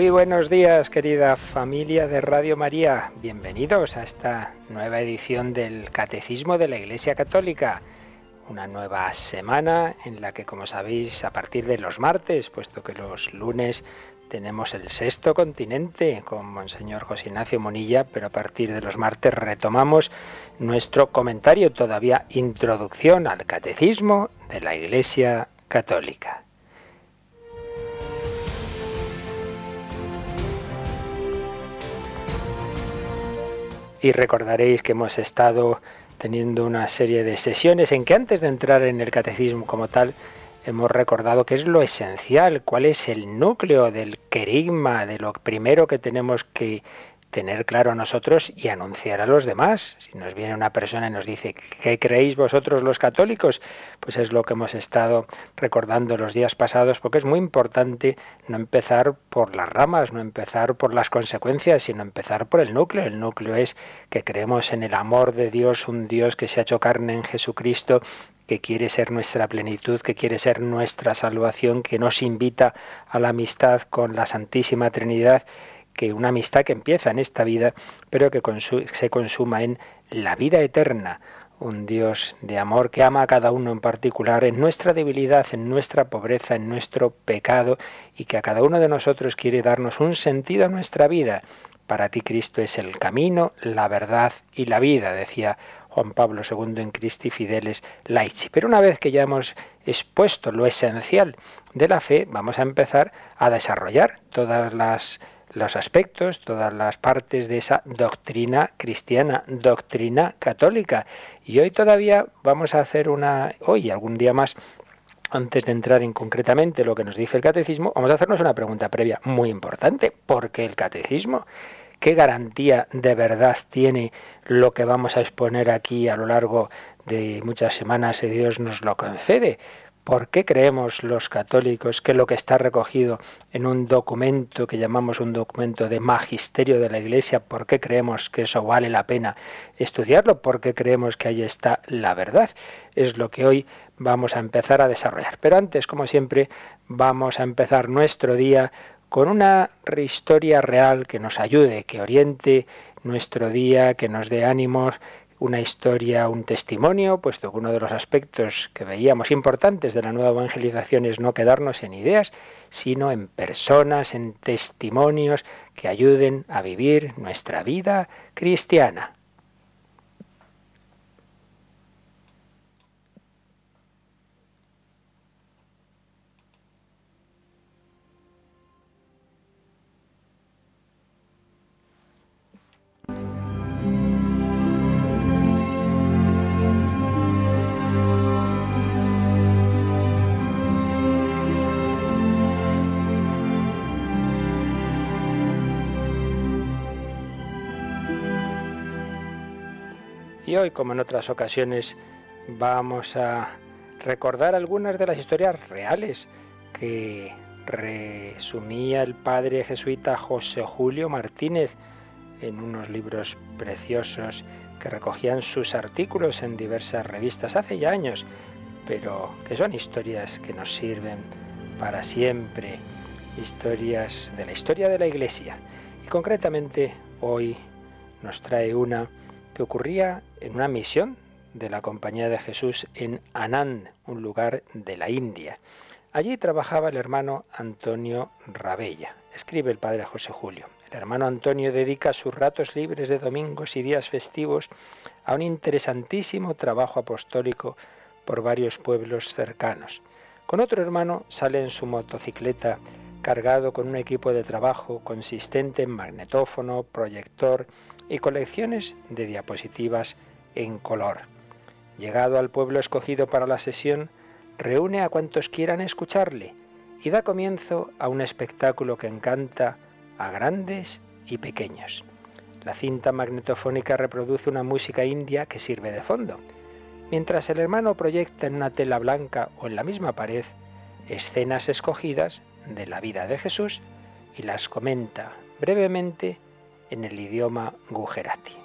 Muy buenos días, querida familia de Radio María. Bienvenidos a esta nueva edición del Catecismo de la Iglesia Católica. Una nueva semana en la que, como sabéis, a partir de los martes, puesto que los lunes tenemos el sexto continente con Monseñor José Ignacio Monilla, pero a partir de los martes retomamos nuestro comentario, todavía introducción al Catecismo de la Iglesia Católica. Y recordaréis que hemos estado teniendo una serie de sesiones en que antes de entrar en el catecismo como tal, hemos recordado qué es lo esencial, cuál es el núcleo del querigma, de lo primero que tenemos que tener claro nosotros y anunciar a los demás. Si nos viene una persona y nos dice, ¿qué creéis vosotros los católicos? Pues es lo que hemos estado recordando los días pasados, porque es muy importante no empezar por las ramas, no empezar por las consecuencias, sino empezar por el núcleo. El núcleo es que creemos en el amor de Dios, un Dios que se ha hecho carne en Jesucristo, que quiere ser nuestra plenitud, que quiere ser nuestra salvación, que nos invita a la amistad con la Santísima Trinidad que una amistad que empieza en esta vida, pero que se consuma en la vida eterna. Un Dios de amor que ama a cada uno en particular, en nuestra debilidad, en nuestra pobreza, en nuestro pecado, y que a cada uno de nosotros quiere darnos un sentido a nuestra vida. Para ti Cristo es el camino, la verdad y la vida, decía Juan Pablo II en Christi Fideles Laici. Pero una vez que ya hemos expuesto lo esencial de la fe, vamos a empezar a desarrollar todas las los aspectos, todas las partes de esa doctrina cristiana, doctrina católica. Y hoy todavía vamos a hacer una, hoy, algún día más, antes de entrar en concretamente lo que nos dice el catecismo, vamos a hacernos una pregunta previa muy importante. ¿Por qué el catecismo? ¿Qué garantía de verdad tiene lo que vamos a exponer aquí a lo largo de muchas semanas si Dios nos lo concede? ¿Por qué creemos los católicos que lo que está recogido en un documento que llamamos un documento de magisterio de la Iglesia, por qué creemos que eso vale la pena estudiarlo? ¿Por qué creemos que ahí está la verdad? Es lo que hoy vamos a empezar a desarrollar. Pero antes, como siempre, vamos a empezar nuestro día con una historia real que nos ayude, que oriente nuestro día, que nos dé ánimos, una historia, un testimonio, puesto que uno de los aspectos que veíamos importantes de la nueva evangelización es no quedarnos en ideas, sino en personas, en testimonios que ayuden a vivir nuestra vida cristiana. Y hoy, como en otras ocasiones, vamos a recordar algunas de las historias reales que resumía el padre jesuita José Julio Martínez en unos libros preciosos que recogían sus artículos en diversas revistas hace ya años, pero que son historias que nos sirven para siempre, historias de la historia de la Iglesia. Y concretamente hoy nos trae una que ocurría en una misión de la Compañía de Jesús en Anand, un lugar de la India. Allí trabajaba el hermano Antonio Rabella. Escribe el padre José Julio. El hermano Antonio dedica sus ratos libres de domingos y días festivos a un interesantísimo trabajo apostólico por varios pueblos cercanos. Con otro hermano sale en su motocicleta cargado con un equipo de trabajo consistente en magnetófono, proyector y colecciones de diapositivas en color. Llegado al pueblo escogido para la sesión, reúne a cuantos quieran escucharle y da comienzo a un espectáculo que encanta a grandes y pequeños. La cinta magnetofónica reproduce una música india que sirve de fondo. mientras el hermano proyecta en una tela blanca o en la misma pared escenas escogidas de la vida de Jesús y las comenta brevemente en el idioma Gujarati.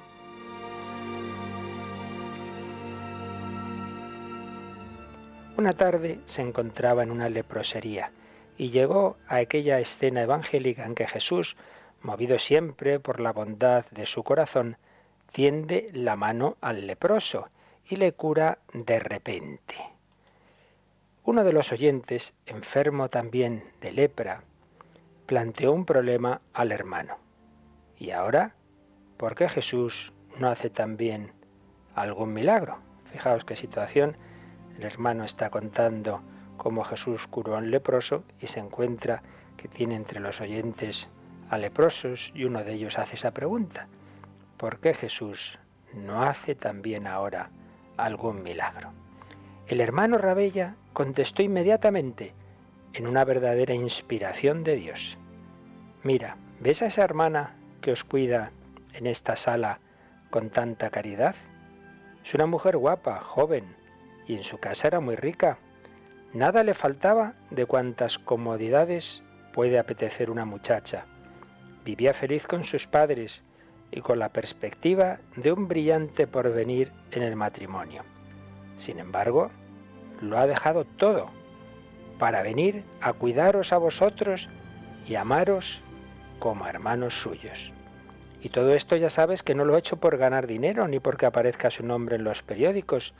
Una tarde se encontraba en una leprosería y llegó a aquella escena evangélica en que Jesús, movido siempre por la bondad de su corazón, tiende la mano al leproso y le cura de repente. Uno de los oyentes, enfermo también de lepra, planteó un problema al hermano. ¿Y ahora? ¿Por qué Jesús no hace también algún milagro? Fijaos qué situación. El hermano está contando cómo Jesús curó a un leproso y se encuentra que tiene entre los oyentes a leprosos y uno de ellos hace esa pregunta. ¿Por qué Jesús no hace también ahora algún milagro? El hermano Rabella contestó inmediatamente en una verdadera inspiración de Dios. Mira, ¿ves a esa hermana que os cuida en esta sala con tanta caridad? Es una mujer guapa, joven, y en su casa era muy rica. Nada le faltaba de cuantas comodidades puede apetecer una muchacha. Vivía feliz con sus padres y con la perspectiva de un brillante porvenir en el matrimonio. Sin embargo, lo ha dejado todo para venir a cuidaros a vosotros y amaros como hermanos suyos. Y todo esto ya sabes que no lo ha hecho por ganar dinero ni porque aparezca su nombre en los periódicos,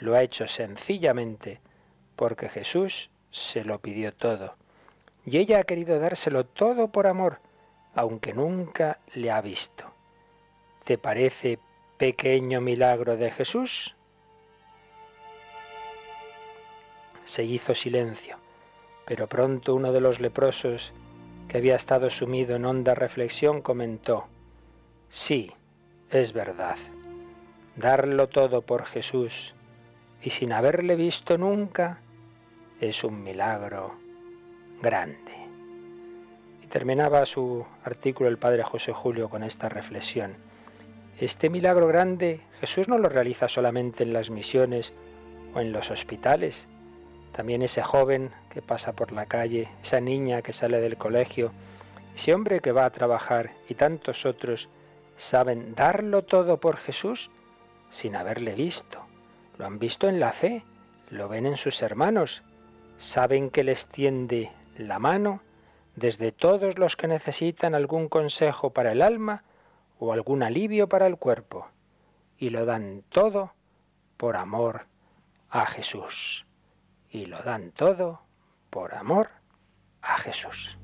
lo ha hecho sencillamente porque Jesús se lo pidió todo. Y ella ha querido dárselo todo por amor, aunque nunca le ha visto. ¿Te parece pequeño milagro de Jesús? Se hizo silencio, pero pronto uno de los leprosos, que había estado sumido en honda reflexión, comentó, Sí, es verdad, darlo todo por Jesús y sin haberle visto nunca es un milagro grande. Y terminaba su artículo el padre José Julio con esta reflexión. Este milagro grande Jesús no lo realiza solamente en las misiones o en los hospitales, también ese joven que pasa por la calle, esa niña que sale del colegio, ese hombre que va a trabajar y tantos otros saben darlo todo por Jesús sin haberle visto. Lo han visto en la fe, lo ven en sus hermanos, saben que les tiende la mano desde todos los que necesitan algún consejo para el alma o algún alivio para el cuerpo, y lo dan todo por amor a Jesús y lo dan todo por amor a Jesús.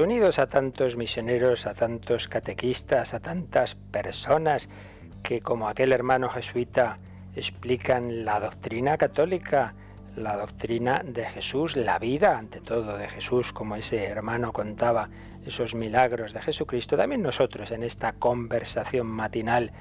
Unidos a tantos misioneros, a tantos catequistas, a tantas personas que como aquel hermano jesuita explican la doctrina católica, la doctrina de Jesús, la vida ante todo de Jesús, como ese hermano contaba esos milagros de Jesucristo, también nosotros en esta conversación matinal,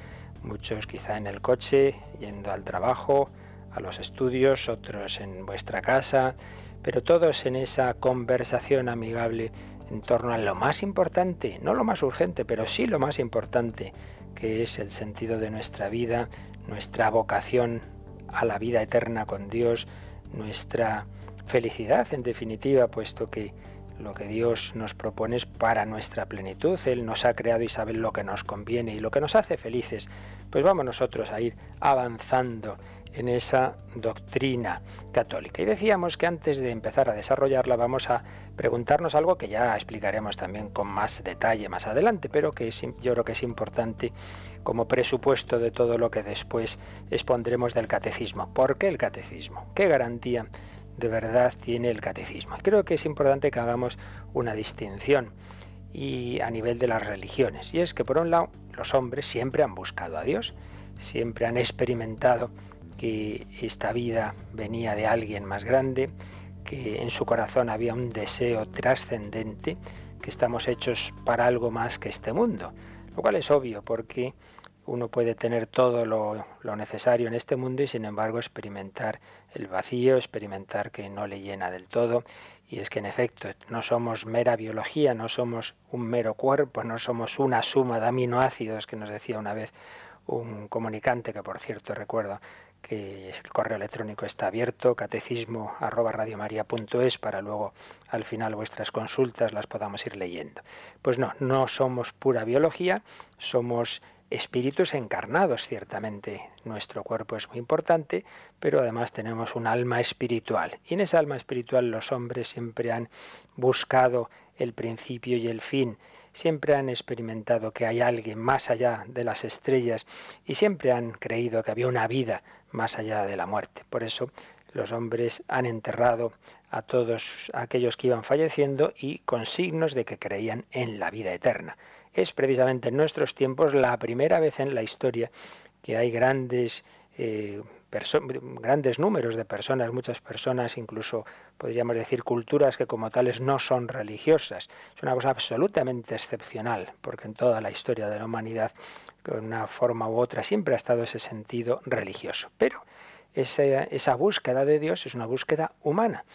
muchos quizá en el coche, yendo al trabajo, a los estudios, otros en vuestra casa, pero todos en esa conversación amigable en torno a lo más importante, no lo más urgente, pero sí lo más importante, que es el sentido de nuestra vida, nuestra vocación a la vida eterna con Dios, nuestra felicidad en definitiva, puesto que lo que Dios nos propone es para nuestra plenitud. Él nos ha creado y sabe lo que nos conviene y lo que nos hace felices. Pues vamos nosotros a ir avanzando en esa doctrina católica. Y decíamos que antes de empezar a desarrollarla vamos a preguntarnos algo que ya explicaremos también con más detalle más adelante, pero que yo creo que es importante como presupuesto de todo lo que después expondremos del catecismo. ¿Por qué el catecismo? ¿Qué garantía de verdad tiene el catecismo? creo que es importante que hagamos una distinción y a nivel de las religiones. Y es que por un lado los hombres siempre han buscado a Dios, siempre han experimentado que esta vida venía de alguien más grande, que en su corazón había un deseo trascendente, que estamos hechos para algo más que este mundo, lo cual es obvio porque uno puede tener todo lo, necesario en este mundo y sin embargo experimentar el vacío, experimentar que no le llena del todo. Y es que en efecto no somos mera biología, no somos un mero cuerpo, no somos una suma de aminoácidos que nos decía una vez un comunicante que por cierto recuerdo que el correo electrónico está abierto, catecismo arroba radiomaria.es para luego al final vuestras consultas las podamos ir leyendo. Pues no, no somos pura biología, somos espíritus encarnados, ciertamente. Nuestro cuerpo es muy importante, pero además tenemos un alma espiritual. Y en esa alma espiritual los hombres siempre han buscado el principio y el fin, siempre han experimentado que hay alguien más allá de las estrellas y siempre han creído que había una vida más allá de la muerte. Por eso los hombres han enterrado a todos aquellos que iban falleciendo y con signos de que creían en la vida eterna es precisamente en nuestros tiempos la primera vez en la historia que hay grandes eh, grandes números de personas, muchas personas, incluso podríamos decir culturas que como tales no son religiosas. Es una cosa absolutamente excepcional, porque en toda la historia de la humanidad, de una forma u otra, siempre ha estado ese sentido religioso. Pero esa, esa búsqueda de Dios es una búsqueda humana,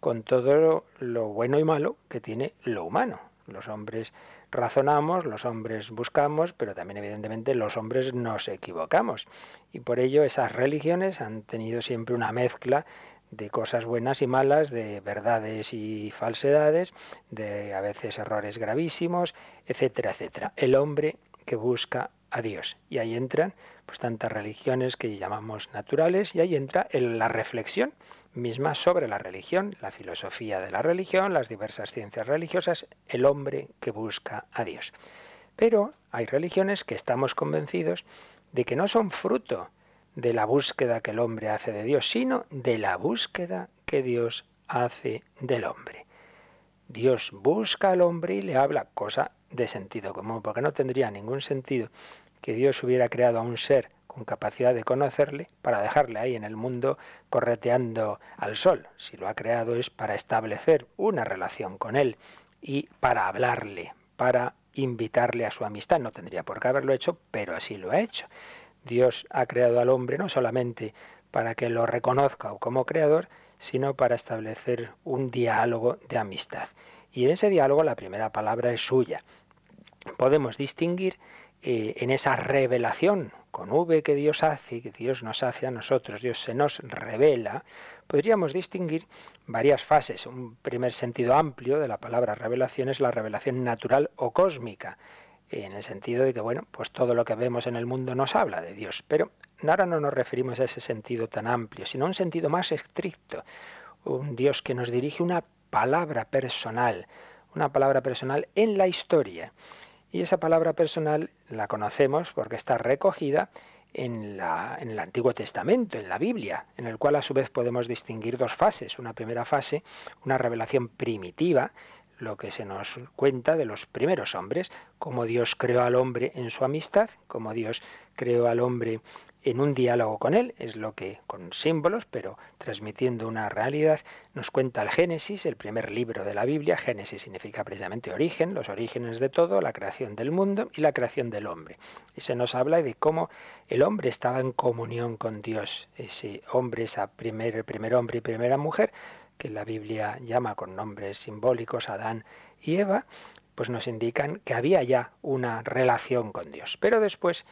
con todo lo bueno y malo que tiene lo humano. Los hombres razonamos, los hombres buscamos, pero también evidentemente los hombres nos equivocamos. Y por ello esas religiones han tenido siempre una mezcla de cosas buenas y malas, de verdades y falsedades, de a veces errores gravísimos, etcétera, etcétera. El hombre que busca a Dios. Y ahí entran pues tantas religiones que llamamos naturales y ahí entra la reflexión misma sobre la religión, la filosofía de la religión, las diversas ciencias religiosas, el hombre que busca a Dios. Pero hay religiones que estamos convencidos de que no son fruto de la búsqueda que el hombre hace de Dios, sino de la búsqueda que Dios hace del hombre. Dios busca al hombre y le habla, cosa de sentido común, porque no tendría ningún sentido que Dios hubiera creado a un ser con capacidad de conocerle para dejarle ahí en el mundo correteando al sol. Si lo ha creado es para establecer una relación con él y para hablarle, para invitarle a su amistad. No tendría por qué haberlo hecho, pero así lo ha hecho. Dios ha creado al hombre no solamente para que lo reconozca como creador, sino para establecer un diálogo de amistad. Y en ese diálogo la primera palabra es suya. Podemos distinguir eh, en esa revelación con V que Dios hace, que Dios nos hace a nosotros, Dios se nos revela, podríamos distinguir varias fases. Un primer sentido amplio de la palabra revelación es la revelación natural o cósmica, en el sentido de que, bueno, pues todo lo que vemos en el mundo nos habla de Dios, pero ahora no nos referimos a ese sentido tan amplio, sino a un sentido más estricto, un Dios que nos dirige una palabra personal, una palabra personal en la historia. Y esa palabra personal la conocemos porque está recogida en, la, en, el Antiguo Testamento, en la Biblia, en el cual a su vez podemos distinguir dos fases. Una primera fase, una revelación primitiva, lo que se nos cuenta de los primeros hombres, cómo Dios creó al hombre en su amistad, cómo Dios creó al hombre en un diálogo con él, es lo que con símbolos, pero transmitiendo una realidad, nos cuenta el Génesis, el primer libro de la Biblia. Génesis significa precisamente origen, los orígenes de todo, la creación del mundo y la creación del hombre. Y se nos habla de cómo el hombre estaba en comunión con Dios, ese hombre, esa primer, primer hombre y primera mujer, que la Biblia llama con nombres simbólicos Adán y Eva, pues nos indican que había ya una relación con Dios. Pero después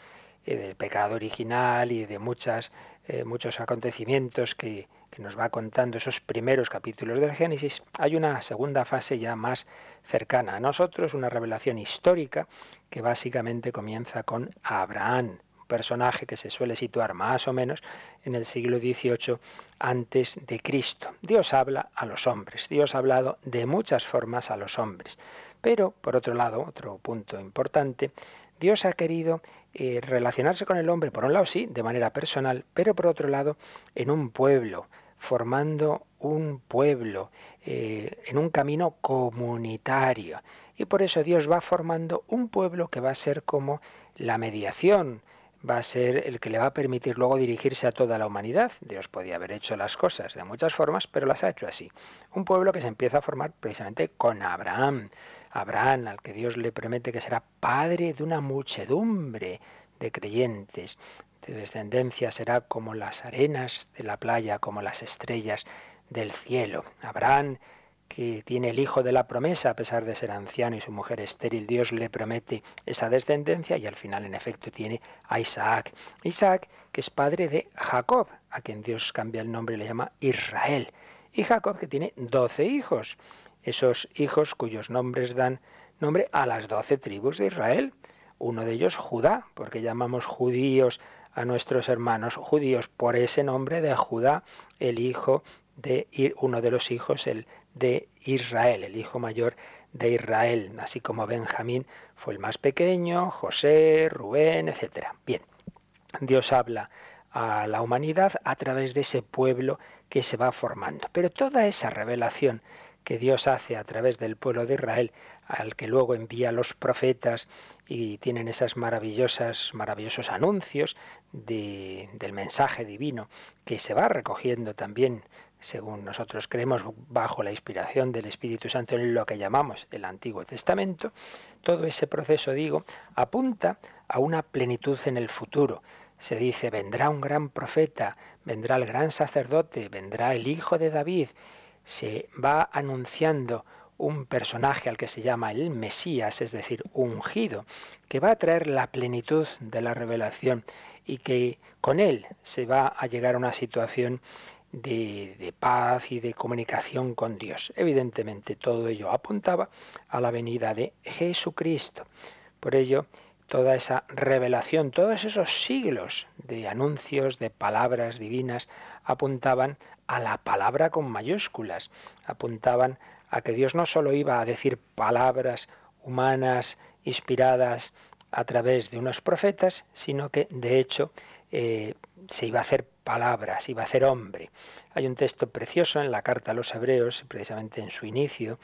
del pecado original y de muchas, eh, muchos acontecimientos que, que nos va contando esos primeros capítulos del Génesis, hay una segunda fase ya más cercana a nosotros, una revelación histórica que básicamente comienza con Abraham, un personaje que se suele situar más o menos en el siglo XVIII antes de Cristo. Dios habla a los hombres, Dios ha hablado de muchas formas a los hombres. Pero, por otro lado, otro punto importante, Dios ha querido eh, relacionarse con el hombre, por un lado sí, de manera personal, pero por otro lado en un pueblo, formando un pueblo, eh, en un camino comunitario. Y por eso Dios va formando un pueblo que va a ser como la mediación, va a ser el que le va a permitir luego dirigirse a toda la humanidad. Dios podía haber hecho las cosas de muchas formas, pero las ha hecho así. Un pueblo que se empieza a formar precisamente con Abraham. Abraham, al que Dios le promete que será padre de una muchedumbre de creyentes. De descendencia será como las arenas de la playa, como las estrellas del cielo. Abraham que tiene el hijo de la promesa, a pesar de ser anciano y su mujer estéril, Dios le promete esa descendencia y al final en efecto tiene a Isaac. Isaac, que es padre de Jacob, a quien Dios cambia el nombre y le llama Israel. Y Jacob, que tiene doce hijos, esos hijos cuyos nombres dan nombre a las doce tribus de Israel. Uno de ellos Judá, porque llamamos judíos a nuestros hermanos judíos por ese nombre de Judá, el hijo de uno de los hijos, el de Israel, el hijo mayor de Israel, así como Benjamín fue el más pequeño, José, Rubén, etc. Bien, Dios habla a la humanidad a través de ese pueblo que se va formando. Pero toda esa revelación que Dios hace a través del pueblo de Israel, al que luego envía los profetas y tienen esas maravillosas, maravillosos anuncios del mensaje divino que se va recogiendo también según nosotros creemos, bajo la inspiración del Espíritu Santo en lo que llamamos el Antiguo Testamento, todo ese proceso, digo, apunta a una plenitud en el futuro. Se dice, vendrá un gran profeta, vendrá el gran sacerdote, vendrá el Hijo de David. Se va anunciando un personaje al que se llama el Mesías, es decir, ungido, que va a traer la plenitud de la revelación y que con él se va a llegar a una situación de, paz y de comunicación con Dios. Evidentemente todo ello apuntaba a la venida de Jesucristo. Por ello, toda esa revelación, todos esos siglos de anuncios, de palabras divinas, apuntaban a la palabra con mayúsculas, apuntaban a que Dios no solo iba a decir palabras humanas inspiradas a través de unos profetas, sino que de hecho eh, se iba a hacer palabras, iba a hacer hombre. Hay un texto precioso en la carta a los hebreos, precisamente en su inicio,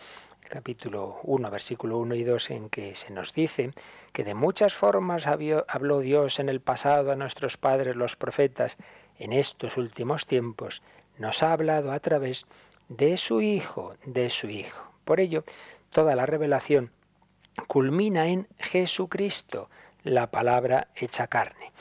capítulo 1, versículo 1 y 2, en que se nos dice que de muchas formas habló Dios en el pasado a nuestros padres los profetas, en estos últimos tiempos nos ha hablado a través de su Hijo, de su Hijo. Por ello, toda la revelación culmina en Jesucristo, la palabra hecha carne.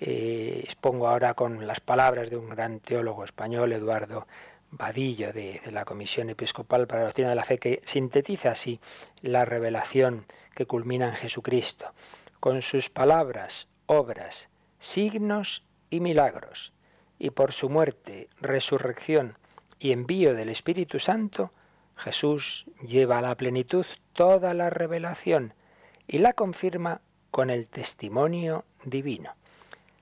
Eh, expongo ahora con las palabras de un gran teólogo español, Eduardo Vadillo, de, la Comisión Episcopal para la Doctrina de la Fe, que sintetiza así la revelación que culmina en Jesucristo, con sus palabras, obras, signos y milagros, y por su muerte, resurrección y envío del Espíritu Santo, Jesús lleva a la plenitud toda la revelación y la confirma con el testimonio divino.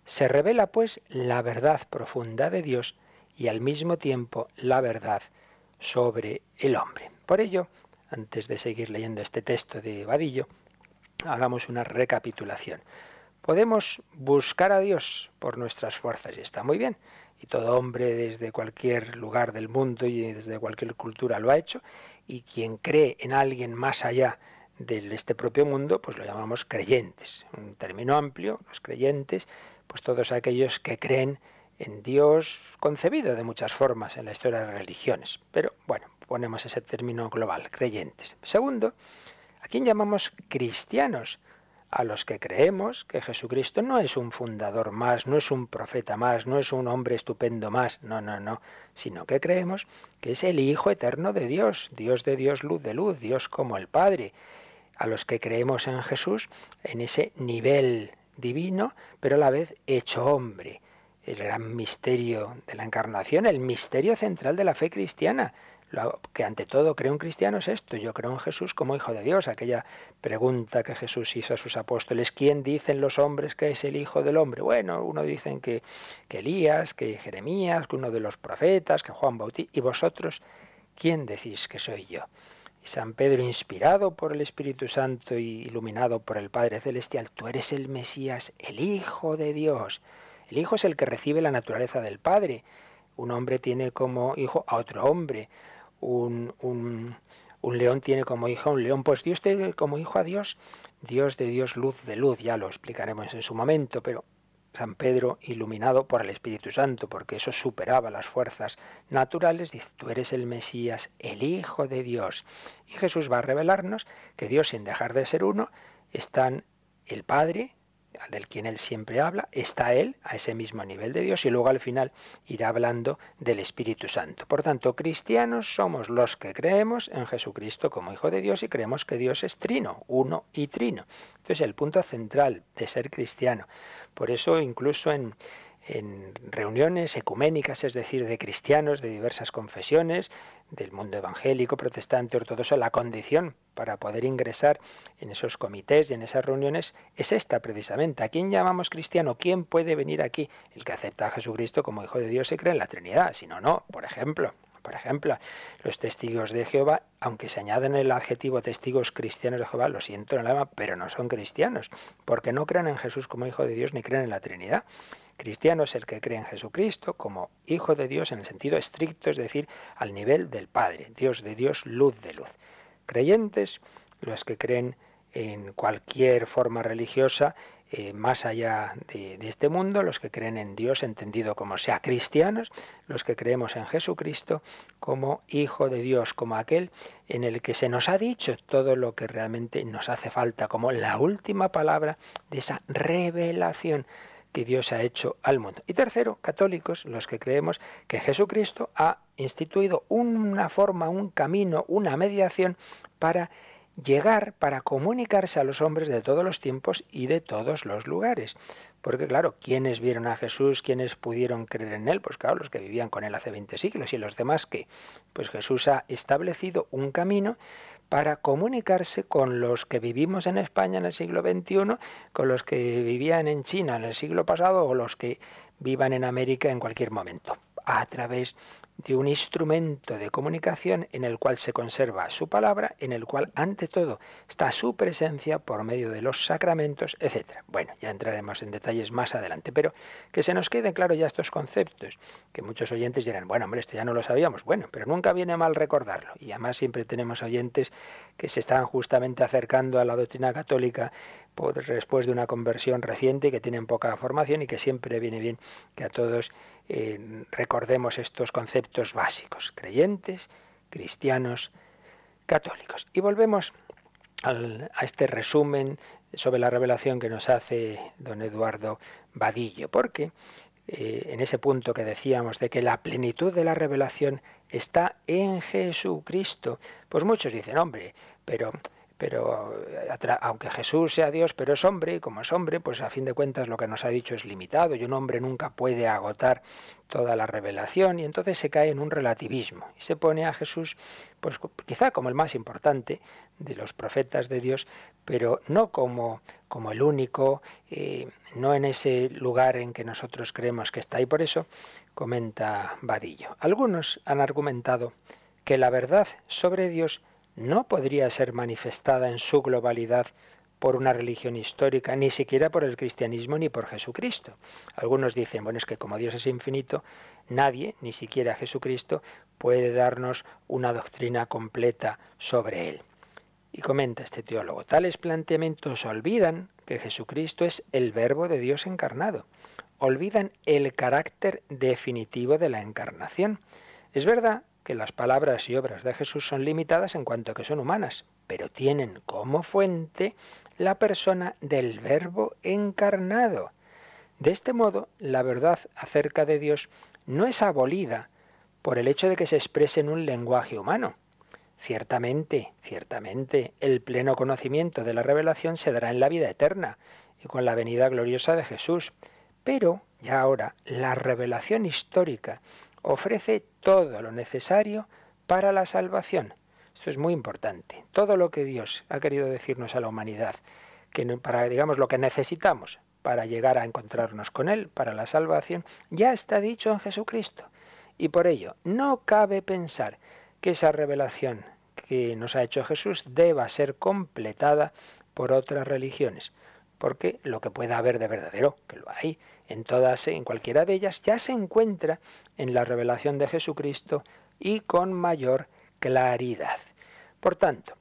Se revela pues la verdad profunda de Dios y al mismo tiempo la verdad sobre el hombre. Por ello, antes de seguir leyendo este texto de Vadillo, hagamos una recapitulación. Podemos buscar a Dios por nuestras fuerzas y está muy bien. Y todo hombre desde cualquier lugar del mundo y desde cualquier cultura lo ha hecho. Y quien cree en alguien más allá de este propio mundo, pues lo llamamos creyentes. Un término amplio, los creyentes, pues todos aquellos que creen en Dios concebido de muchas formas en la historia de las religiones. Pero bueno, ponemos ese término global, creyentes. Segundo, ¿a quién llamamos cristianos? A los que creemos que Jesucristo no es un fundador más, no es un profeta más, no es un hombre estupendo más, no, no, no, sino que creemos que es el Hijo eterno de Dios, Dios de Dios, luz de luz, Dios como el Padre. A los que creemos en Jesús en ese nivel divino, pero a la vez hecho hombre. El gran misterio de la encarnación, el misterio central de la fe cristiana. Lo que ante todo creo un cristiano es esto, yo creo en Jesús como Hijo de Dios, aquella pregunta que Jesús hizo a sus apóstoles, ¿quién dicen los hombres que es el Hijo del Hombre? Bueno, uno dicen que, que Elías, que Jeremías, que uno de los profetas, que Juan Bautista, y vosotros, ¿quién decís que soy yo? Y San Pedro, inspirado por el Espíritu Santo y iluminado por el Padre Celestial, tú eres el Mesías, el Hijo de Dios. El Hijo es el que recibe la naturaleza del Padre. Un hombre tiene como hijo a otro hombre. Un, un, león tiene como hijo a un león. Pues Dios tiene como hijo a Dios, Dios de Dios, luz de luz. Ya lo explicaremos en su momento, pero San Pedro, iluminado por el Espíritu Santo, porque eso superaba las fuerzas naturales, dice, tú eres el Mesías, el Hijo de Dios. Y Jesús va a revelarnos que Dios, sin dejar de ser uno, están el Padre, del quien él siempre habla, está él a ese mismo nivel de Dios y luego al final irá hablando del Espíritu Santo. Por tanto, cristianos somos los que creemos en Jesucristo como Hijo de Dios y creemos que Dios es trino, uno y trino. Entonces, el punto central de ser cristiano. Por eso, incluso en, en reuniones ecuménicas, es decir, de cristianos de diversas confesiones, del mundo evangélico, protestante, ortodoxo, la condición para poder ingresar en esos comités y en esas reuniones es esta precisamente. ¿A quién llamamos cristiano? ¿Quién puede venir aquí? El que acepta a Jesucristo como Hijo de Dios y cree en la Trinidad. Si no, no. Por ejemplo, por ejemplo, los testigos de Jehová, aunque se añaden el adjetivo testigos cristianos de Jehová, lo siento en el alma, pero no son cristianos, porque no creen en Jesús como Hijo de Dios ni creen en la Trinidad. Cristiano es el que cree en Jesucristo como Hijo de Dios en el sentido estricto, es decir, al nivel del Padre, Dios de Dios, luz de luz. Creyentes, los que creen en cualquier forma religiosa eh, más allá de, de, este mundo, los que creen en Dios entendido como sea cristianos, los que creemos en Jesucristo como Hijo de Dios, como aquel en el que se nos ha dicho todo lo que realmente nos hace falta, como la última palabra de esa revelación que Dios ha hecho al mundo. Y tercero, católicos, los que creemos que Jesucristo ha instituido una forma, un camino, una mediación para llegar, para comunicarse a los hombres de todos los tiempos y de todos los lugares. Porque claro, ¿quiénes vieron a Jesús? ¿Quiénes pudieron creer en él? Pues claro, los que vivían con él hace 20 siglos y los demás que, pues Jesús ha establecido un camino para comunicarse con los que vivimos en España en el siglo XXI, con los que vivían en China en el siglo pasado o los que vivan en América en cualquier momento, a través de un instrumento de comunicación en el cual se conserva su palabra, en el cual ante todo está su presencia por medio de los sacramentos, etc. Bueno, ya entraremos en detalles más adelante, pero que se nos queden claros ya estos conceptos, que muchos oyentes dirán, bueno, hombre, esto ya no lo sabíamos, bueno, pero nunca viene mal recordarlo. Y además siempre tenemos oyentes que se están justamente acercando a la doctrina católica después de una conversión reciente, que tienen poca formación y que siempre viene bien que a todos recordemos estos conceptos básicos, creyentes, cristianos, católicos. Y volvemos a este resumen sobre la revelación que nos hace don Eduardo Vadillo, porque eh, en ese punto que decíamos de que la plenitud de la revelación está en Jesucristo, pues muchos dicen, hombre, pero pero aunque Jesús sea Dios, pero es hombre, y como es hombre, pues a fin de cuentas lo que nos ha dicho es limitado, y un hombre nunca puede agotar toda la revelación, y entonces se cae en un relativismo, y se pone a Jesús, pues quizá como el más importante de los profetas de Dios, pero no como, como el único, eh, no en ese lugar en que nosotros creemos que está, y por eso comenta Vadillo. Algunos han argumentado que la verdad sobre Dios no podría ser manifestada en su globalidad por una religión histórica, ni siquiera por el cristianismo ni por Jesucristo. Algunos dicen, bueno, es que como Dios es infinito, nadie, ni siquiera Jesucristo, puede darnos una doctrina completa sobre él. Y comenta este teólogo, tales planteamientos olvidan que Jesucristo es el verbo de Dios encarnado, olvidan el carácter definitivo de la encarnación. Es verdad que las palabras y obras de Jesús son limitadas en cuanto que son humanas, pero tienen como fuente la persona del Verbo encarnado. De este modo, la verdad acerca de Dios no es abolida por el hecho de que se exprese en un lenguaje humano. Ciertamente, ciertamente, el pleno conocimiento de la revelación se dará en la vida eterna y con la venida gloriosa de Jesús. Pero, ya ahora, la revelación histórica ofrece todo lo necesario para la salvación. Esto es muy importante. Todo lo que Dios ha querido decirnos a la humanidad, que para digamos lo que necesitamos para llegar a encontrarnos con él, para la salvación, ya está dicho en Jesucristo. Y por ello, no cabe pensar que esa revelación que nos ha hecho Jesús deba ser completada por otras religiones, porque lo que pueda haber de verdadero, que lo hay, en todas, en cualquiera de ellas, ya se encuentra en la revelación de Jesucristo y con mayor claridad. Por tanto,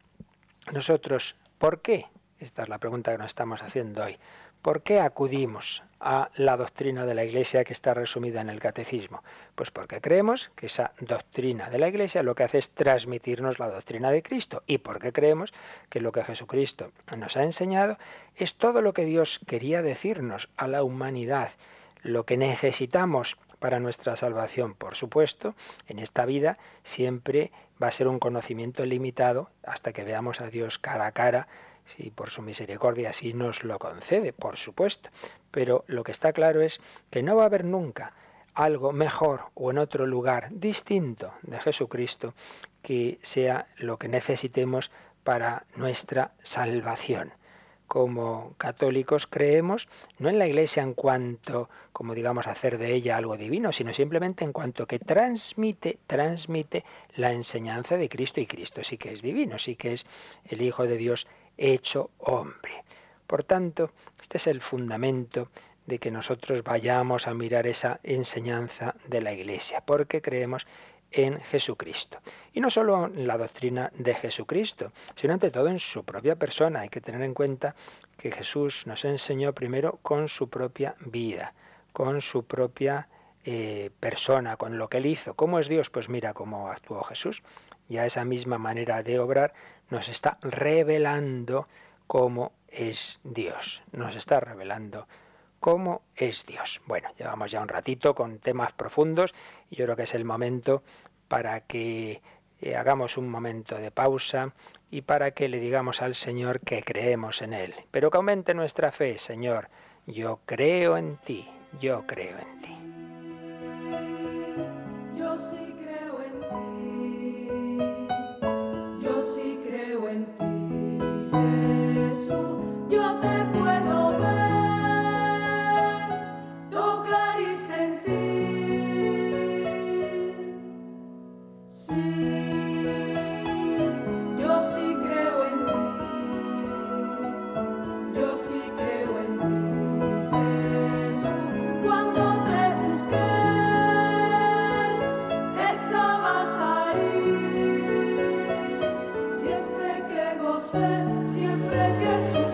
nosotros, ¿por qué? Esta es la pregunta que nos estamos haciendo hoy. ¿Por qué acudimos a la doctrina de la Iglesia que está resumida en el Catecismo? Pues porque creemos que esa doctrina de la Iglesia lo que hace es transmitirnos la doctrina de Cristo y porque creemos que lo que Jesucristo nos ha enseñado es todo lo que Dios quería decirnos a la humanidad, lo que necesitamos para nuestra salvación. Por supuesto, en esta vida siempre va a ser un conocimiento limitado hasta que veamos a Dios cara a cara si por su misericordia así nos lo concede, por supuesto. Pero lo que está claro es que no va a haber nunca algo mejor o en otro lugar distinto de Jesucristo que sea lo que necesitemos para nuestra salvación. Como católicos creemos no en la Iglesia en cuanto, como digamos, hacer de ella algo divino, sino simplemente en cuanto que transmite, transmite la enseñanza de Cristo y Cristo sí que es divino, sí que es el Hijo de Dios hecho hombre. Por tanto, este es el fundamento de que nosotros vayamos a mirar esa enseñanza de la Iglesia, porque creemos en Jesucristo. Y no solo en la doctrina de Jesucristo, sino ante todo en su propia persona. Hay que tener en cuenta que Jesús nos enseñó primero con su propia vida, con su propia eh, persona, con lo que él hizo. ¿Cómo es Dios? Pues mira cómo actuó Jesús. Y a esa misma manera de obrar nos está revelando cómo es Dios. Nos está revelando cómo es Dios. Bueno, llevamos ya un ratito con temas profundos y yo creo que es el momento para que eh, hagamos un momento de pausa y para que le digamos al Señor que creemos en Él. Pero que aumente nuestra fe, Señor. Yo creo en ti, yo creo en ti. encuentro. sé siempre que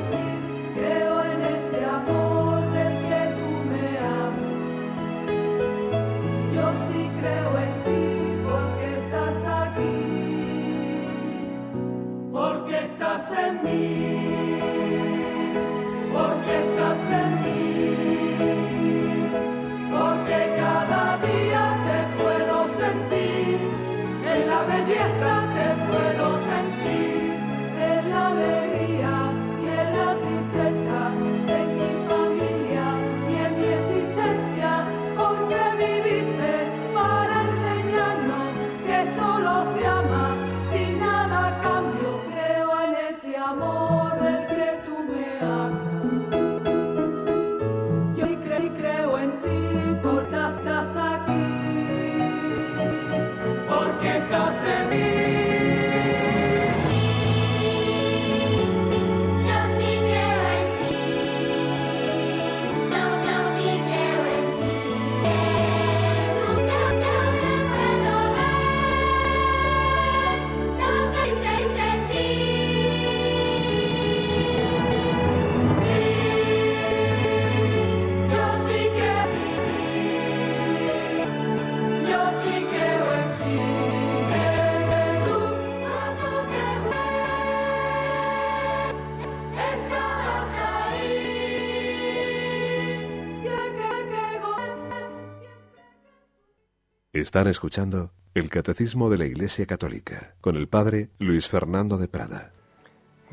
Están escuchando el Catecismo de la Iglesia Católica con el Padre Luis Fernando de Prada.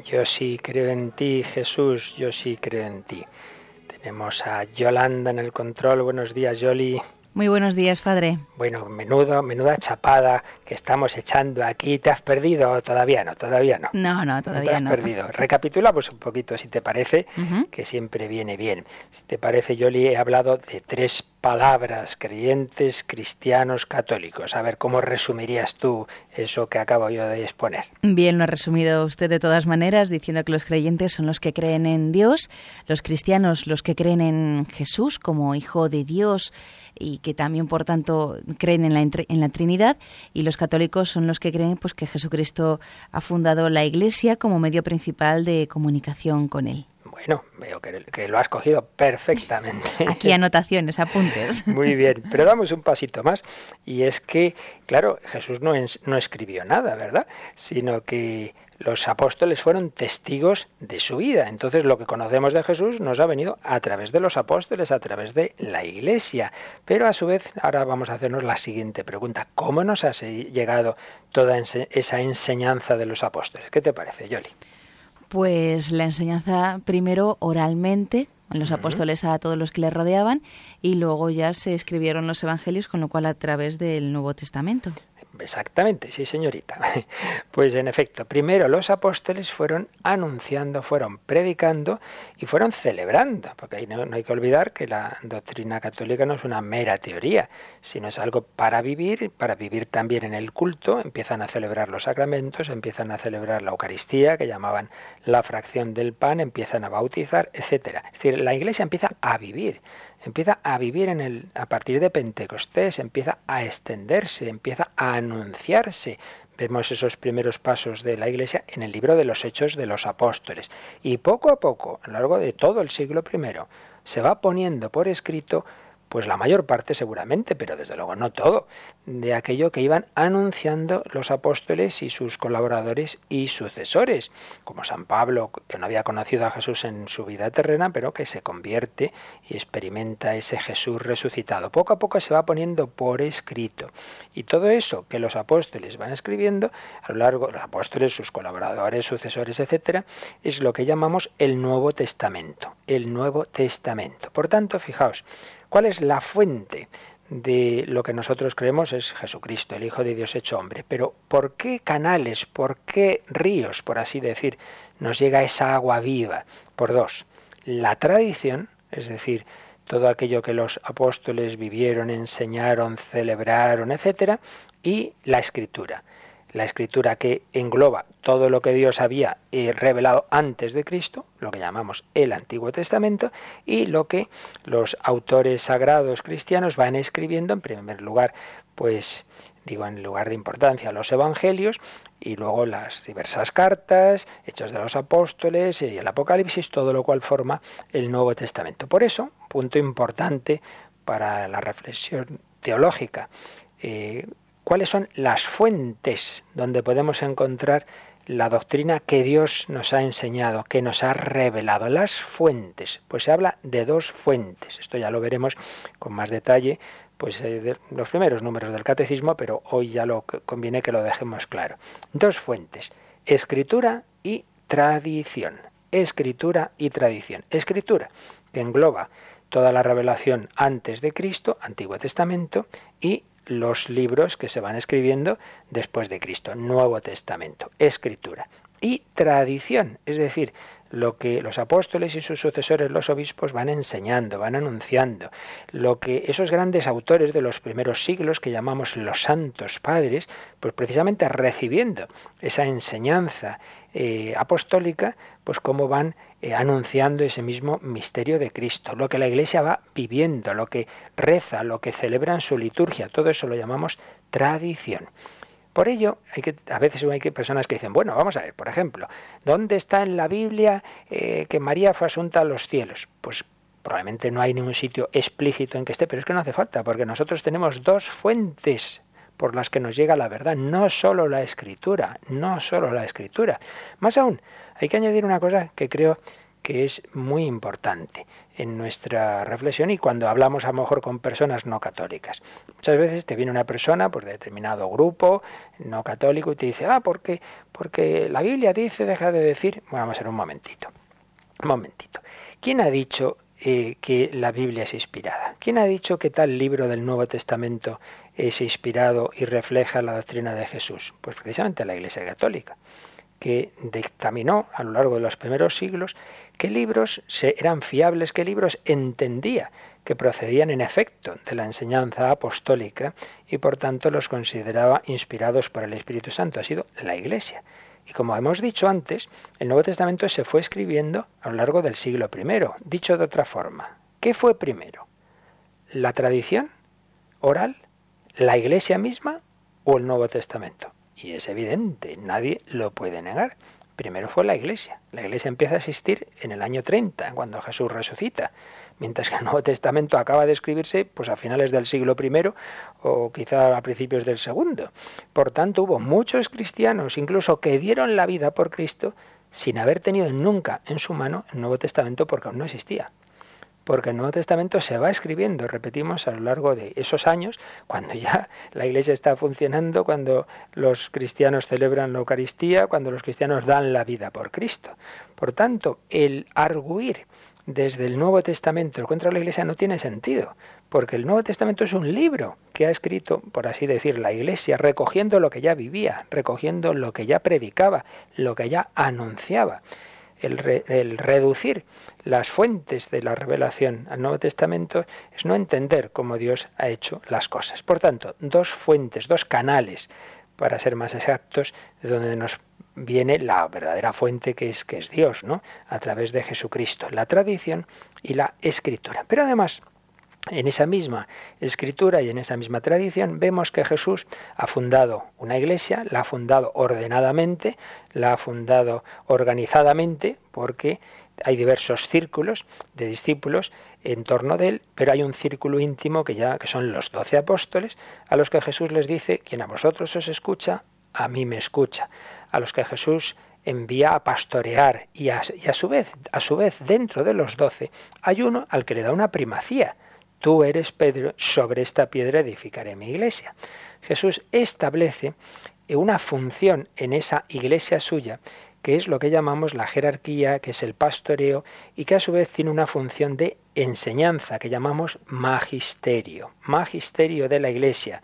Yo sí creo en ti, Jesús, yo sí creo en ti. Tenemos a Yolanda en el control. Buenos días, Yoli. Muy buenos días, padre. Bueno, menudo, menuda chapada que estamos echando aquí. ¿Te has perdido? Todavía no, todavía no. No, no, todavía no. Te has perdido. Recapitulamos un poquito, si te parece, que siempre viene bien. Si te parece, Yoli, he hablado de tres palabras, creyentes, cristianos, católicos. A ver, ¿cómo resumirías tú eso que acabo yo de exponer? Bien, lo ha resumido usted de todas maneras, diciendo que los creyentes son los que creen en Dios, los cristianos los que creen en Jesús como Hijo de Dios y que también, por tanto, creen en la, en la Trinidad, y los católicos son los que creen pues, que Jesucristo ha fundado la Iglesia como medio principal de comunicación con Él. Bueno, veo que, lo has cogido perfectamente. Aquí anotaciones, apuntes. Muy bien, pero damos un pasito más y es que, claro, Jesús no, no escribió nada, ¿verdad? Sino que los apóstoles fueron testigos de su vida. Entonces lo que conocemos de Jesús nos ha venido a través de los apóstoles, a través de la iglesia. Pero a su vez, ahora vamos a hacernos la siguiente pregunta. ¿Cómo nos ha llegado toda esa enseñanza de los apóstoles? ¿Qué te parece, Yoli? Pues la enseñanza primero oralmente, los apóstoles a todos los que le rodeaban, y luego ya se escribieron los evangelios, con lo cual a través del Nuevo Testamento. Exactamente, sí, señorita. Pues en efecto, primero los apóstoles fueron anunciando, fueron predicando y fueron celebrando, porque no, no, hay que olvidar que la doctrina católica no es una mera teoría, sino es algo para vivir, para vivir también en el culto, empiezan a celebrar los sacramentos, empiezan a celebrar la Eucaristía, que llamaban la fracción del pan, empiezan a bautizar, etcétera. Es decir, la iglesia empieza a vivir empieza a vivir en el, a partir de Pentecostés, empieza a extenderse, empieza a anunciarse. Vemos esos primeros pasos de la Iglesia en el libro de los Hechos de los Apóstoles. Y poco a poco, a lo largo de todo el siglo I, se va poniendo por escrito pues la mayor parte seguramente, pero desde luego no todo, de aquello que iban anunciando los apóstoles y sus colaboradores y sucesores, como San Pablo, que no había conocido a Jesús en su vida terrena, pero que se convierte y experimenta ese Jesús resucitado. Poco a poco se va poniendo por escrito. Y todo eso que los apóstoles van escribiendo, a lo largo, los apóstoles, sus colaboradores, sucesores, etcétera, es lo que llamamos el Nuevo Testamento. El Nuevo Testamento. Por tanto, fijaos, ¿Cuál es la fuente de lo que nosotros creemos es Jesucristo, el Hijo de Dios hecho hombre? Pero ¿por qué canales, por qué ríos, por así decir, nos llega esa agua viva? Por dos, la tradición, es decir, todo aquello que los apóstoles vivieron, enseñaron, celebraron, etcétera, y la escritura la escritura que engloba todo lo que Dios había eh, revelado antes de Cristo, lo que llamamos el Antiguo Testamento, y lo que los autores sagrados cristianos van escribiendo, en primer lugar, pues digo en lugar de importancia, los evangelios y luego las diversas cartas, hechos de los apóstoles y el Apocalipsis, todo lo cual forma el Nuevo Testamento. Por eso, punto importante para la reflexión teológica, eh, cuáles son las fuentes donde podemos encontrar la doctrina que Dios nos ha enseñado, que nos ha revelado. Las fuentes, pues se habla de dos fuentes. Esto ya lo veremos con más detalle, pues eh, los primeros números del catecismo, pero hoy ya lo conviene que lo dejemos claro. Dos fuentes, escritura y tradición. Escritura y tradición. Escritura, que engloba toda la revelación antes de Cristo, Antiguo Testamento, y los libros que se van escribiendo después de Cristo, Nuevo Testamento, escritura. Y tradición, es decir, lo que los apóstoles y sus sucesores, los obispos, van enseñando, van anunciando, lo que esos grandes autores de los primeros siglos, que llamamos los santos padres, pues precisamente recibiendo esa enseñanza eh, apostólica, pues cómo van eh, anunciando ese mismo misterio de Cristo, lo que la Iglesia va viviendo, lo que reza, lo que celebra en su liturgia, todo eso lo llamamos tradición. Por ello, hay que, a veces hay personas que dicen, bueno, vamos a ver, por ejemplo, ¿dónde está en la Biblia eh, que María fue asunta a los cielos? Pues probablemente no hay ningún sitio explícito en que esté, pero es que no hace falta, porque nosotros tenemos dos fuentes por las que nos llega la verdad, no solo la escritura, no solo la escritura. Más aún, hay que añadir una cosa que creo que es muy importante en nuestra reflexión y cuando hablamos a lo mejor con personas no católicas. Muchas veces te viene una persona por determinado grupo no católico y te dice, ah, ¿por qué? Porque la Biblia dice, deja de decir, bueno, vamos a ver un momentito, un momentito. ¿Quién ha dicho eh, que la Biblia es inspirada? ¿Quién ha dicho que tal libro del Nuevo Testamento es inspirado y refleja la doctrina de Jesús? Pues precisamente la Iglesia Católica que dictaminó a lo largo de los primeros siglos qué libros eran fiables, qué libros entendía que procedían en efecto de la enseñanza apostólica y por tanto los consideraba inspirados por el Espíritu Santo. Ha sido la Iglesia. Y como hemos dicho antes, el Nuevo Testamento se fue escribiendo a lo largo del siglo I. Dicho de otra forma, ¿qué fue primero? ¿La tradición oral? ¿La Iglesia misma o el Nuevo Testamento? Y es evidente, nadie lo puede negar. Primero fue la Iglesia. La Iglesia empieza a existir en el año 30, cuando Jesús resucita, mientras que el Nuevo Testamento acaba de escribirse pues a finales del siglo I o quizá a principios del segundo. Por tanto, hubo muchos cristianos, incluso que dieron la vida por Cristo, sin haber tenido nunca en su mano el Nuevo Testamento porque aún no existía porque el Nuevo Testamento se va escribiendo, repetimos, a lo largo de esos años, cuando ya la Iglesia está funcionando, cuando los cristianos celebran la Eucaristía, cuando los cristianos dan la vida por Cristo. Por tanto, el arguir desde el Nuevo Testamento contra la Iglesia no tiene sentido, porque el Nuevo Testamento es un libro que ha escrito, por así decir, la Iglesia, recogiendo lo que ya vivía, recogiendo lo que ya predicaba, lo que ya anunciaba el, reducir las fuentes de la revelación al Nuevo Testamento es no entender cómo Dios ha hecho las cosas. Por tanto, dos fuentes, dos canales, para ser más exactos, de donde nos viene la verdadera fuente que es, que es Dios, ¿no? A través de Jesucristo, la tradición y la escritura. Pero además, en esa misma escritura y en esa misma tradición vemos que Jesús ha fundado una iglesia, la ha fundado ordenadamente, la ha fundado organizadamente, porque hay diversos círculos de discípulos en torno de él, pero hay un círculo íntimo que ya que son los doce apóstoles, a los que Jesús les dice, quien a vosotros os escucha, a mí me escucha, a los que Jesús envía a pastorear y a, y a su vez, a su vez dentro de los doce hay uno al que le da una primacía tú eres Pedro, sobre esta piedra edificaré mi iglesia. Jesús establece una función en esa iglesia suya, que es lo que llamamos la jerarquía, que es el pastoreo, y que a su vez tiene una función de enseñanza, que llamamos magisterio, magisterio de la iglesia.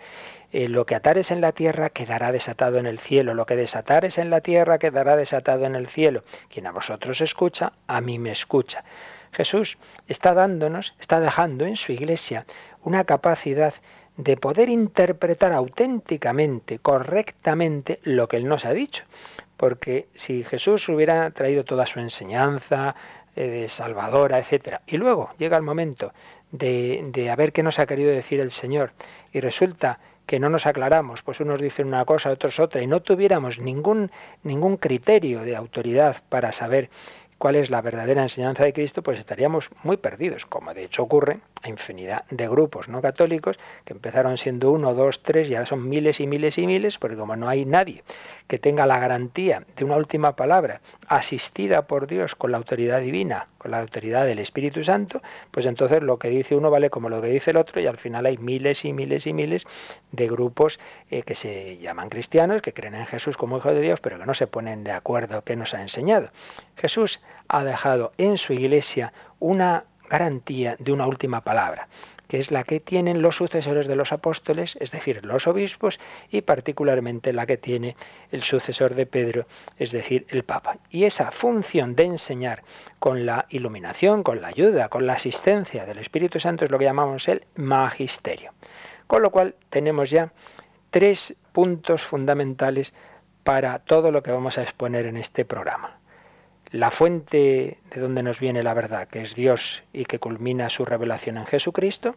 Eh, lo que atares en la tierra quedará desatado en el cielo, lo que desatares en la tierra quedará desatado en el cielo. Quien a vosotros escucha, a mí me escucha. Jesús está dándonos, está dejando en su iglesia una capacidad de poder interpretar auténticamente, correctamente, lo que Él nos ha dicho. Porque si Jesús hubiera traído toda su enseñanza eh, de salvadora, etcétera, y luego llega el momento de, de a ver qué nos ha querido decir el Señor, y resulta que no nos aclaramos, pues unos dicen una cosa, otros otra, y no tuviéramos ningún, ningún criterio de autoridad para saber cuál es la verdadera enseñanza de Cristo, pues estaríamos muy perdidos, como de hecho ocurre a infinidad de grupos no católicos que empezaron siendo uno, dos, tres y ahora son miles y miles y miles, porque como no hay nadie que tenga la garantía de una última palabra asistida por Dios con la autoridad divina, con la autoridad del Espíritu Santo, pues entonces lo que dice uno vale como lo que dice el otro y al final hay miles y miles y miles de grupos eh, que se llaman cristianos, que creen en Jesús como Hijo de Dios, pero que no se ponen de acuerdo qué nos ha enseñado. Jesús ha dejado en su iglesia una garantía de una última palabra que es la que tienen los sucesores de los apóstoles, es decir, los obispos, y particularmente la que tiene el sucesor de Pedro, es decir, el Papa. Y esa función de enseñar con la iluminación, con la ayuda, con la asistencia del Espíritu Santo es lo que llamamos el magisterio. Con lo cual tenemos ya tres puntos fundamentales para todo lo que vamos a exponer en este programa la fuente de donde nos viene la verdad, que es Dios y que culmina su revelación en Jesucristo,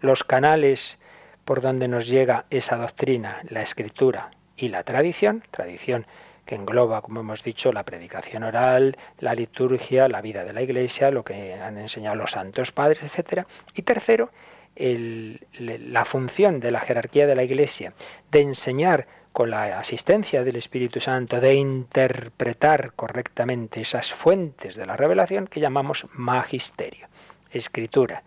los canales por donde nos llega esa doctrina, la escritura y la tradición, tradición que engloba, como hemos dicho, la predicación oral, la liturgia, la vida de la iglesia, lo que han enseñado los santos padres, etc. Y tercero, la función de la jerarquía de la iglesia de enseñar con la asistencia del Espíritu Santo, de interpretar correctamente esas fuentes de la revelación que llamamos magisterio, escritura,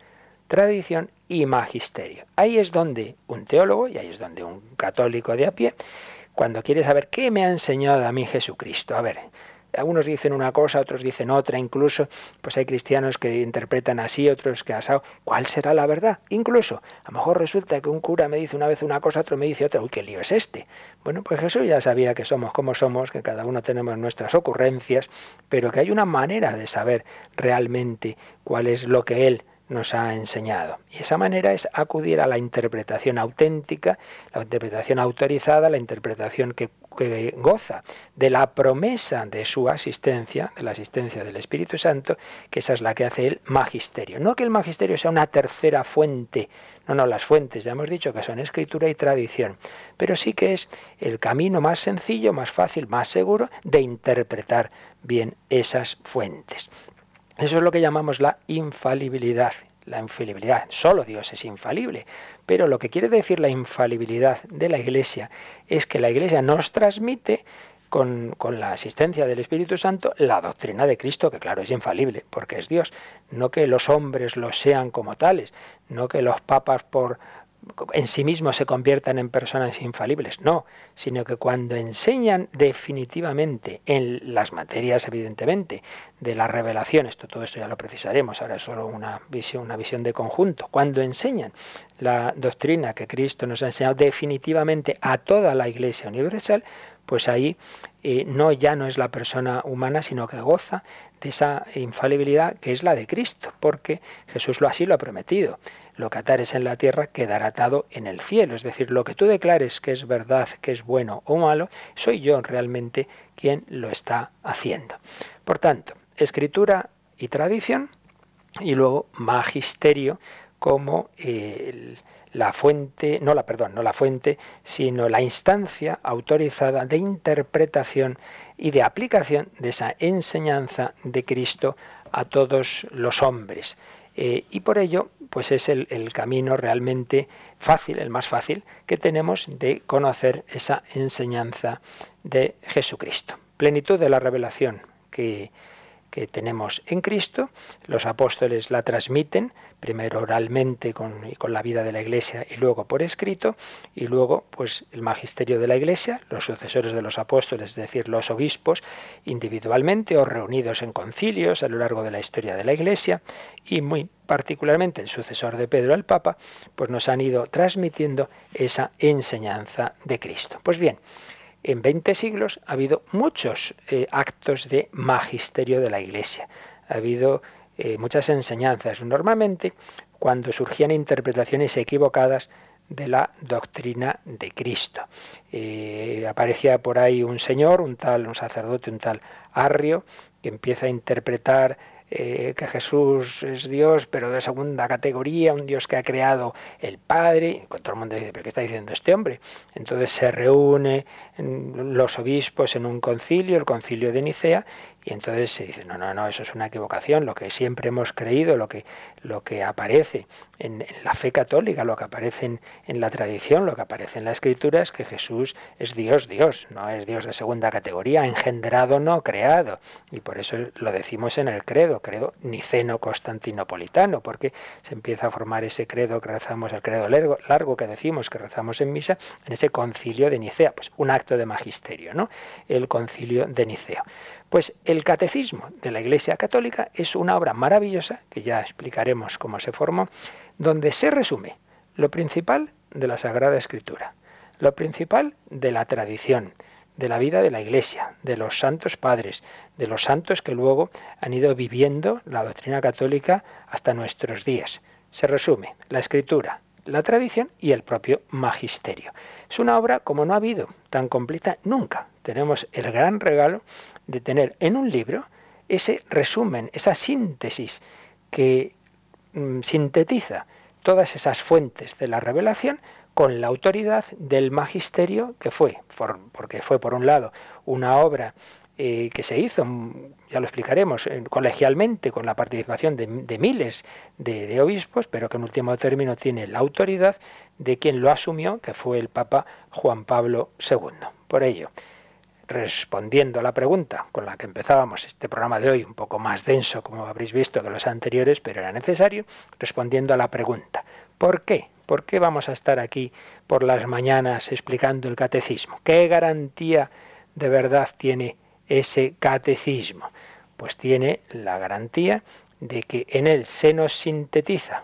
tradición y magisterio. Ahí es donde un teólogo, y ahí es donde un católico de a pie, cuando quiere saber qué me ha enseñado a mí Jesucristo, a ver, algunos dicen una cosa, otros dicen otra, incluso pues hay cristianos que interpretan así, otros que asado. ¿Cuál será la verdad? Incluso, a lo mejor resulta que un cura me dice una vez una cosa, otro me dice otra. Uy, qué lío es este. Bueno, pues Jesús ya sabía que somos como somos, que cada uno tenemos nuestras ocurrencias, pero que hay una manera de saber realmente cuál es lo que Él nos ha enseñado. Y esa manera es acudir a la interpretación auténtica, la interpretación autorizada, la interpretación que, goza de la promesa de su asistencia, de la asistencia del Espíritu Santo, que esa es la que hace el magisterio. No que el magisterio sea una tercera fuente, no, no, las fuentes ya hemos dicho que son escritura y tradición, pero sí que es el camino más sencillo, más fácil, más seguro de interpretar bien esas fuentes. Eso es lo que llamamos la infalibilidad. La infalibilidad, solo Dios es infalible, pero lo que quiere decir la infalibilidad de la Iglesia es que la Iglesia nos transmite con, con, la asistencia del Espíritu Santo la doctrina de Cristo, que claro es infalible, porque es Dios. No que los hombres lo sean como tales, no que los papas por, en sí mismos se conviertan en personas infalibles, no, sino que cuando enseñan definitivamente en las materias, evidentemente, de la revelación, esto todo esto ya lo precisaremos, ahora es solo una visión, una visión de conjunto, cuando enseñan la doctrina que Cristo nos ha enseñado definitivamente a toda la Iglesia universal, pues ahí eh, no ya no es la persona humana, sino que goza de esa infalibilidad que es la de Cristo, porque Jesús lo así lo ha prometido. Lo que atares en la tierra quedará atado en el cielo. Es decir, lo que tú declares que es verdad, que es bueno o malo, soy yo realmente quien lo está haciendo. Por tanto, escritura y tradición, y luego magisterio como el la fuente, no la perdón, no la fuente, sino la instancia autorizada de interpretación y de aplicación de esa enseñanza de Cristo a todos los hombres. Eh, y por ello, pues es el, el, camino realmente fácil, el más fácil que tenemos de conocer esa enseñanza de Jesucristo. Plenitud de la revelación que que tenemos en Cristo. Los apóstoles la transmiten, primero oralmente con, con, la vida de la Iglesia y luego por escrito, y luego pues el magisterio de la Iglesia, los sucesores de los apóstoles, es decir, los obispos, individualmente o reunidos en concilios a lo largo de la historia de la Iglesia, y muy particularmente el sucesor de Pedro, el Papa, pues nos han ido transmitiendo esa enseñanza de Cristo. Pues bien, en 20 siglos ha habido muchos eh, actos de magisterio de la Iglesia. Ha habido eh, muchas enseñanzas. Normalmente, cuando surgían interpretaciones equivocadas de la doctrina de Cristo. Eh, aparecía por ahí un señor, un tal, un sacerdote, un tal Arrio, que empieza a interpretar eh, que Jesús es Dios, pero de segunda categoría, un Dios que ha creado el Padre. Todo el mundo dice, ¿pero qué está diciendo este hombre? Entonces se reúne los obispos en un concilio, el concilio de Nicea, y entonces se dice, no, no, no, eso es una equivocación, lo que siempre hemos creído, lo que, lo que aparece en, la fe católica, lo que aparece en, la tradición, lo que aparece en la escritura es que Jesús es Dios, Dios, no es Dios de segunda categoría, engendrado, no creado. Y por eso lo decimos en el credo, credo niceno constantinopolitano, porque se empieza a formar ese credo que rezamos, el credo largo, largo que decimos que rezamos en misa, en ese concilio de Nicea, pues un acto de magisterio, ¿no? El concilio de Nicea. Pues el catecismo de la Iglesia Católica es una obra maravillosa, que ya explicaremos cómo se formó, donde se resume lo principal de la Sagrada Escritura, lo principal de la tradición, de la vida de la Iglesia, de los santos padres, de los santos que luego han ido viviendo la doctrina católica hasta nuestros días. Se resume la Escritura, la tradición y el propio magisterio. Es una obra como no ha habido, tan completa nunca. Tenemos el gran regalo de tener en un libro ese resumen, esa síntesis que mm, sintetiza todas esas fuentes de la revelación con la autoridad del magisterio que fue, porque fue por un lado una obra eh, que se hizo, mm, ya lo explicaremos, colegialmente con la participación de, miles de, de, obispos, pero que en último término tiene la autoridad de quien lo asumió, que fue el Papa Juan Pablo II. Por ello, respondiendo a la pregunta con la que empezábamos este programa de hoy, un poco más denso, como habréis visto, que los anteriores, pero era necesario, respondiendo a la pregunta, ¿por qué? ¿Por qué vamos a estar aquí por las mañanas explicando el catecismo? ¿Qué garantía de verdad tiene ese catecismo? Pues tiene la garantía de que en él se nos sintetiza,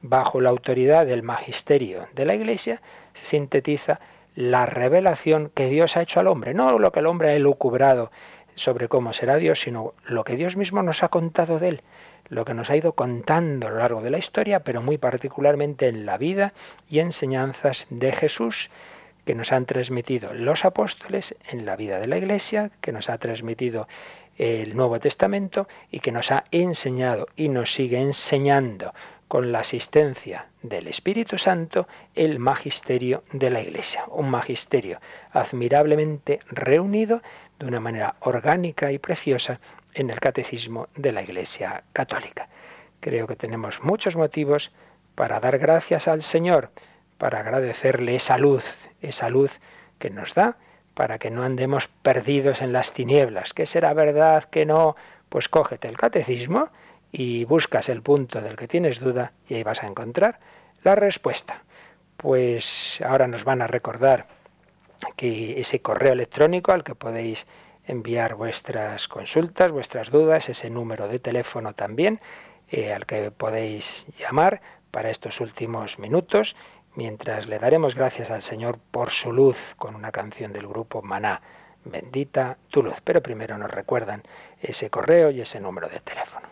bajo la autoridad del magisterio de la Iglesia, se sintetiza la revelación que Dios ha hecho al hombre, no lo que el hombre ha elucubrado sobre cómo será Dios, sino lo que Dios mismo nos ha contado de él, lo que nos ha ido contando a lo largo de la historia, pero muy particularmente en la vida y enseñanzas de Jesús que nos han transmitido los apóstoles en la vida de la Iglesia, que nos ha transmitido el Nuevo Testamento y que nos ha enseñado y nos sigue enseñando con la asistencia del Espíritu Santo el magisterio de la Iglesia, un magisterio admirablemente reunido de una manera orgánica y preciosa en el catecismo de la Iglesia Católica. Creo que tenemos muchos motivos para dar gracias al Señor, para agradecerle esa luz, esa luz que nos da para que no andemos perdidos en las tinieblas. ¿Qué será verdad? que no? Pues cógete el catecismo y buscas el punto del que tienes duda y ahí vas a encontrar la respuesta. Pues ahora nos van a recordar que ese correo electrónico al que podéis enviar vuestras consultas, vuestras dudas, ese número de teléfono también eh, al que podéis llamar para estos últimos minutos mientras le daremos gracias al Señor por su luz con una canción del grupo Maná. Bendita tu luz. Pero primero nos recuerdan ese correo y ese número de teléfono.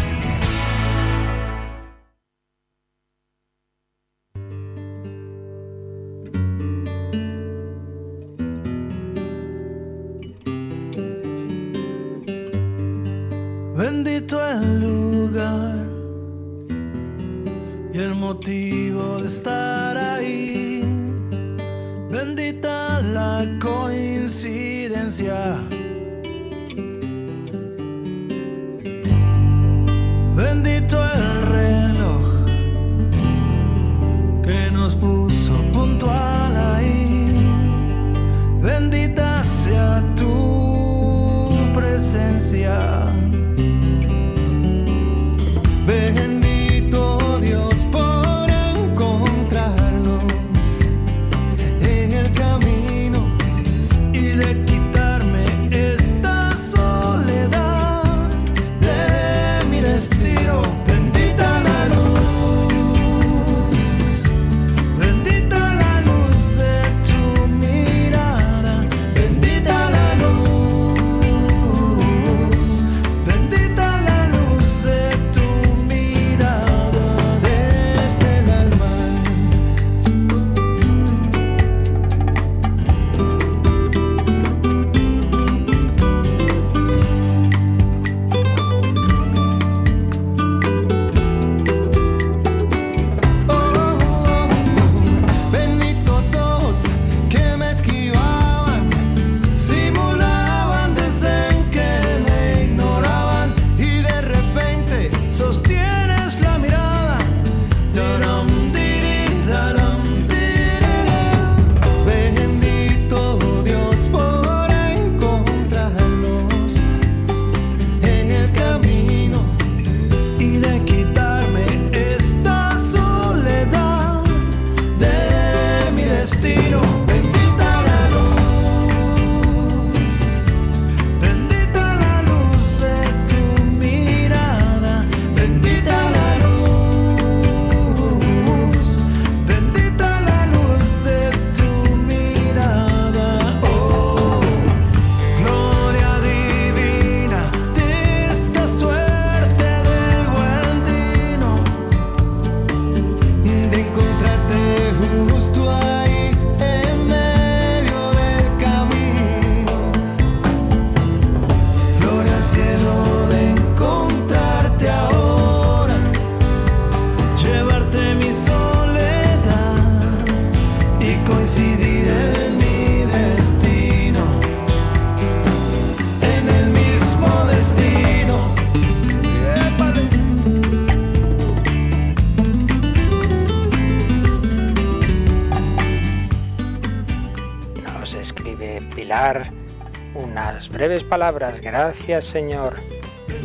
palabras, gracias Señor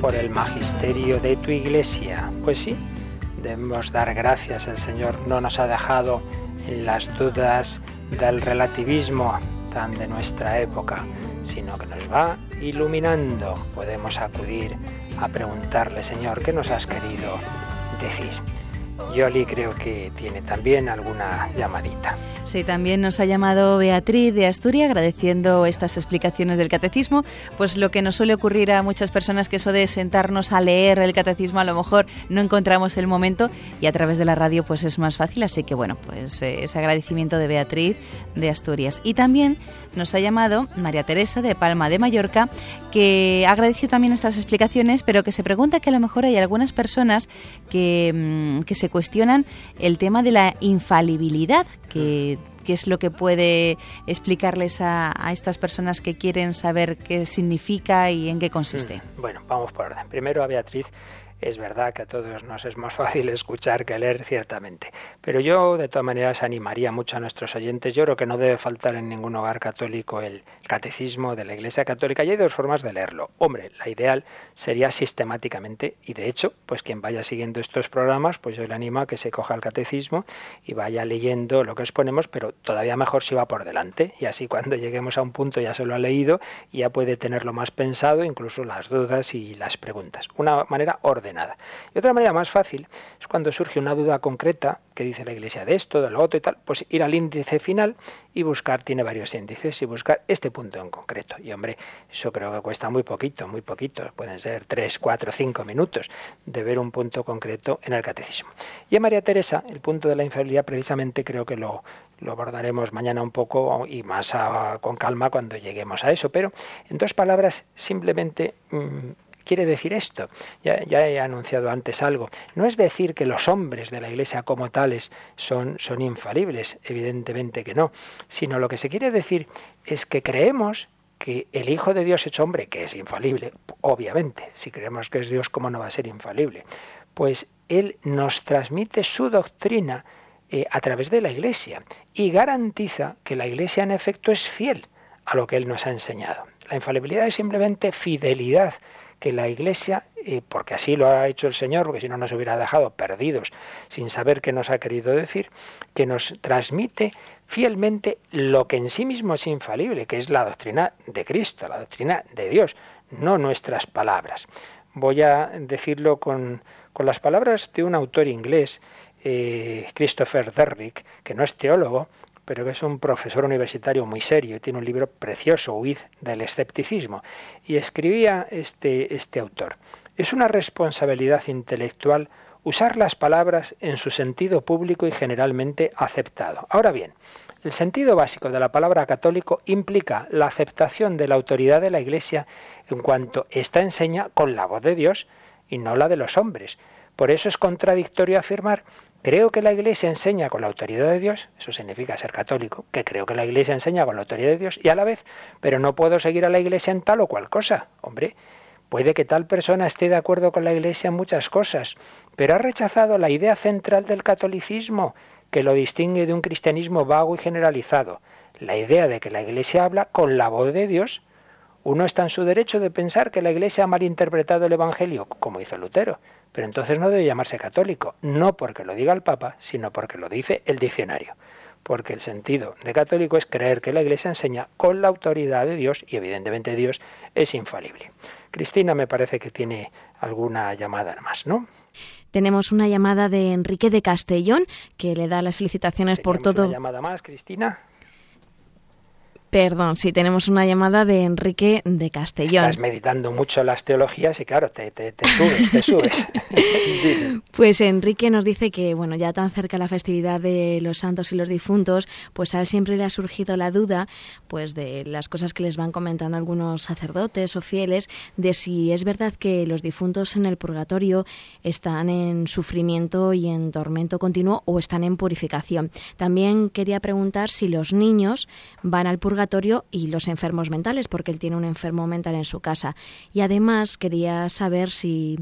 por el magisterio de tu iglesia. Pues sí, debemos dar gracias. El Señor no nos ha dejado en las dudas del relativismo tan de nuestra época, sino que nos va iluminando. Podemos acudir a preguntarle, Señor, ¿qué nos has querido decir? Yoli creo que tiene también alguna llamadita. Sí, también nos ha llamado Beatriz de Asturias agradeciendo estas explicaciones del catecismo. Pues lo que nos suele ocurrir a muchas personas que eso de sentarnos a leer el catecismo a lo mejor no encontramos el momento y a través de la radio pues es más fácil. Así que bueno, pues eh, ese agradecimiento de Beatriz de Asturias. Y también nos ha llamado María Teresa de Palma de Mallorca que agradeció también estas explicaciones, pero que se pregunta que a lo mejor hay algunas personas que, mm, que se cuestionan el tema de la infalibilidad, que, es lo que puede explicarles a, a, estas personas que quieren saber qué significa y en qué consiste. Mm, bueno, vamos por orden. Primero a Beatriz es verdad que a todos nos es más fácil escuchar que leer, ciertamente. Pero yo, de todas maneras, animaría mucho a nuestros oyentes. Yo creo que no debe faltar en ningún hogar católico el catecismo de la Iglesia Católica. Y hay dos formas de leerlo. Hombre, la ideal sería sistemáticamente, y de hecho, pues quien vaya siguiendo estos programas, pues yo le animo a que se coja el catecismo y vaya leyendo lo que os ponemos, pero todavía mejor si va por delante. Y así cuando lleguemos a un punto ya se lo ha leído y ya puede tenerlo más pensado, incluso las dudas y las preguntas. Una manera ordenada nada. Y otra manera más fácil es cuando surge una duda concreta que dice la Iglesia de esto, de lo otro y tal, pues ir al índice final y buscar, tiene varios índices, y buscar este punto en concreto. Y hombre, eso creo que cuesta muy poquito, muy poquito, pueden ser tres, cuatro, cinco minutos de ver un punto concreto en el catecismo. Y en María Teresa, el punto de la infalibilidad precisamente creo que lo, lo abordaremos mañana un poco y más con calma cuando lleguemos a eso, pero en dos palabras simplemente... Mm, quiere decir esto? Ya, he anunciado antes algo. No es decir que los hombres de la Iglesia como tales son, son infalibles, evidentemente que no, sino lo que se quiere decir es que creemos que el Hijo de Dios hecho hombre, que es infalible, obviamente, si creemos que es Dios, ¿cómo no va a ser infalible? Pues Él nos transmite su doctrina eh, a través de la Iglesia y garantiza que la Iglesia en efecto es fiel a lo que Él nos ha enseñado. La infalibilidad es simplemente fidelidad que la Iglesia, eh, porque así lo ha hecho el Señor, porque si no nos hubiera dejado perdidos sin saber qué nos ha querido decir, que nos transmite fielmente lo que en sí mismo es infalible, que es la doctrina de Cristo, la doctrina de Dios, no nuestras palabras. Voy a decirlo con, con las palabras de un autor inglés, eh, Christopher Derrick, que no es teólogo, pero que es un profesor universitario muy serio, tiene un libro precioso, Huid del escepticismo, y escribía este, este autor. Es una responsabilidad intelectual usar las palabras en su sentido público y generalmente aceptado. Ahora bien, el sentido básico de la palabra católico implica la aceptación de la autoridad de la Iglesia en cuanto ésta enseña con la voz de Dios y no la de los hombres. Por eso es contradictorio afirmar Creo que la Iglesia enseña con la autoridad de Dios, eso significa ser católico, que creo que la Iglesia enseña con la autoridad de Dios y a la vez, pero no puedo seguir a la Iglesia en tal o cual cosa. Hombre, puede que tal persona esté de acuerdo con la Iglesia en muchas cosas, pero ha rechazado la idea central del catolicismo, que lo distingue de un cristianismo vago y generalizado, la idea de que la Iglesia habla con la voz de Dios. Uno está en su derecho de pensar que la Iglesia ha malinterpretado el Evangelio, como hizo Lutero, pero entonces no debe llamarse católico, no porque lo diga el Papa, sino porque lo dice el diccionario. Porque el sentido de católico es creer que la Iglesia enseña con la autoridad de Dios y evidentemente Dios es infalible. Cristina me parece que tiene alguna llamada más, ¿no? Tenemos una llamada de Enrique de Castellón que le da las felicitaciones por todo. Una llamada más, Cristina. Perdón, sí, tenemos una llamada de Enrique de Castellón. Estás meditando mucho las teologías y claro, te, te, subes, te subes. pues Enrique nos dice que, bueno, ya tan cerca la festividad de los santos y los difuntos, pues a él siempre le ha surgido la duda, pues de las cosas que les van comentando algunos sacerdotes o fieles, de si es verdad que los difuntos en el purgatorio están en sufrimiento y en tormento continuo o están en purificación. También quería preguntar si los niños van al purgatorio y los enfermos mentales, porque él tiene un enfermo mental en su casa. Y además quería saber si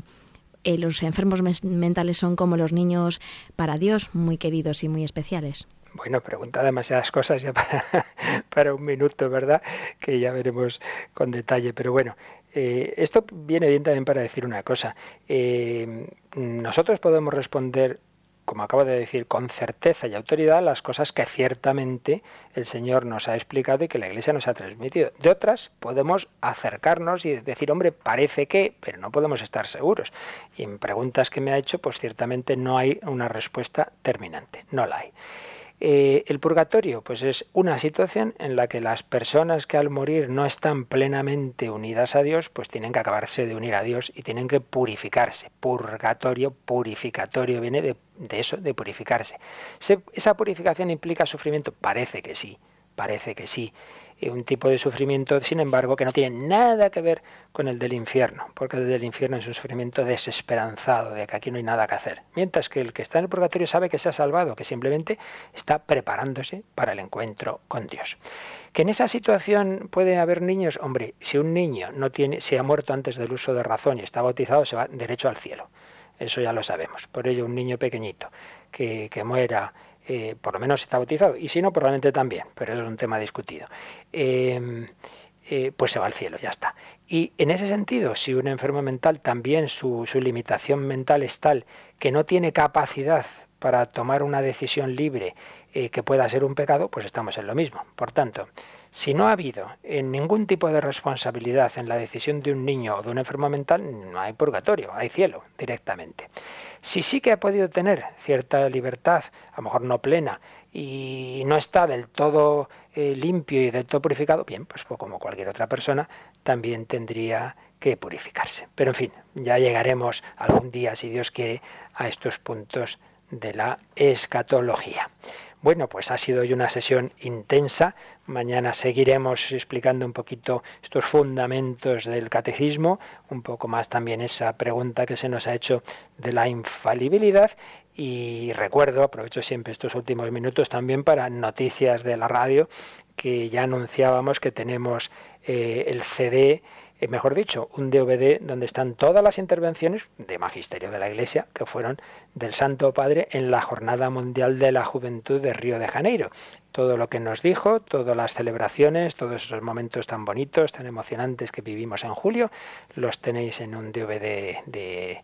eh, los enfermos mentales son como los niños para Dios, muy queridos y muy especiales. Bueno, pregunta demasiadas cosas ya para, un minuto, ¿verdad? Que ya veremos con detalle. Pero bueno, eh, esto viene bien también para decir una cosa. Eh, nosotros podemos responder como acabo de decir, con certeza y autoridad las cosas que ciertamente el Señor nos ha explicado y que la Iglesia nos ha transmitido. De otras podemos acercarnos y decir, hombre, parece que, pero no podemos estar seguros. Y en preguntas que me ha hecho, pues ciertamente no hay una respuesta terminante, no la hay. Eh, el purgatorio, pues es una situación en la que las personas que al morir no están plenamente unidas a Dios, pues tienen que acabarse de unir a Dios y tienen que purificarse. Purgatorio, purificatorio, viene de, eso, de purificarse. ¿Esa purificación implica sufrimiento? Parece que sí, parece que sí un tipo de sufrimiento, sin embargo, que no tiene nada que ver con el del infierno, porque el del infierno es un sufrimiento desesperanzado, de que aquí no hay nada que hacer. Mientras que el que está en el purgatorio sabe que se ha salvado, que simplemente está preparándose para el encuentro con Dios. Que en esa situación puede haber niños, hombre, si un niño no tiene, se ha muerto antes del uso de razón y está bautizado, se va derecho al cielo. Eso ya lo sabemos. Por ello, un niño pequeñito que, que muera eh, por lo menos está bautizado, y si no, probablemente también, pero es un tema discutido. Em, eh, pues se va al cielo, ya está. Y en ese sentido, si un enfermo mental también su, su limitación mental es tal que no tiene capacidad para tomar una decisión libre eh, que pueda ser un pecado, pues estamos en lo mismo. Por tanto, si no ha habido en ningún tipo de responsabilidad en la decisión de un niño o de un enfermo mental, no hay purgatorio, hay cielo directamente. Si sí que ha podido tener cierta libertad, a lo mejor no plena, y no está del todo eh, limpio y del todo purificado, bien, pues como cualquier otra persona, también tendría que purificarse. Pero en fin, ya llegaremos algún día, si Dios quiere, a estos puntos de la escatología. Bueno, pues ha sido hoy una sesión intensa. Mañana seguiremos explicando un poquito estos fundamentos del catecismo, un poco más también esa pregunta que se nos ha hecho de la infalibilidad. Y recuerdo, aprovecho siempre estos últimos minutos también para noticias de la radio, que ya anunciábamos que tenemos eh, el CD eh, mejor dicho, un DVD donde están todas las intervenciones de magisterio de la Iglesia que fueron del Santo Padre en la Jornada Mundial de la Juventud de Río de Janeiro. Todo lo que nos dijo, todas las celebraciones, todos esos momentos tan bonitos, tan emocionantes que vivimos en julio, los tenéis en un DVD de,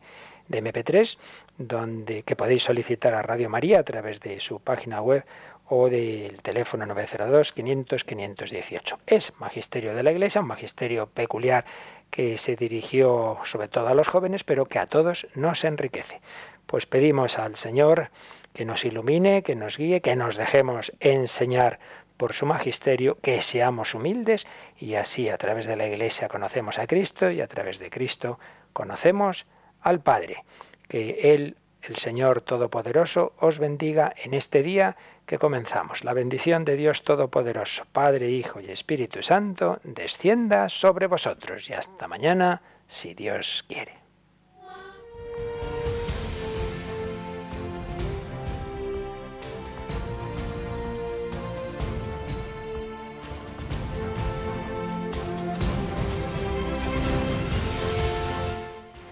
de MP3, donde que podéis solicitar a Radio María a través de su página web o del teléfono 902 500 518. Es magisterio de la Iglesia, un magisterio peculiar que se dirigió sobre todo a los jóvenes, pero que a todos nos enriquece. Pues pedimos al Señor que nos ilumine, que nos guíe, que nos dejemos enseñar por su magisterio, que seamos humildes y así a través de la Iglesia conocemos a Cristo y a través de Cristo conocemos al Padre. Que Él, el Señor Todopoderoso, os bendiga en este día que comenzamos. La bendición de Dios Todopoderoso, Padre, Hijo y Espíritu Santo, descienda sobre vosotros y hasta mañana, si Dios quiere.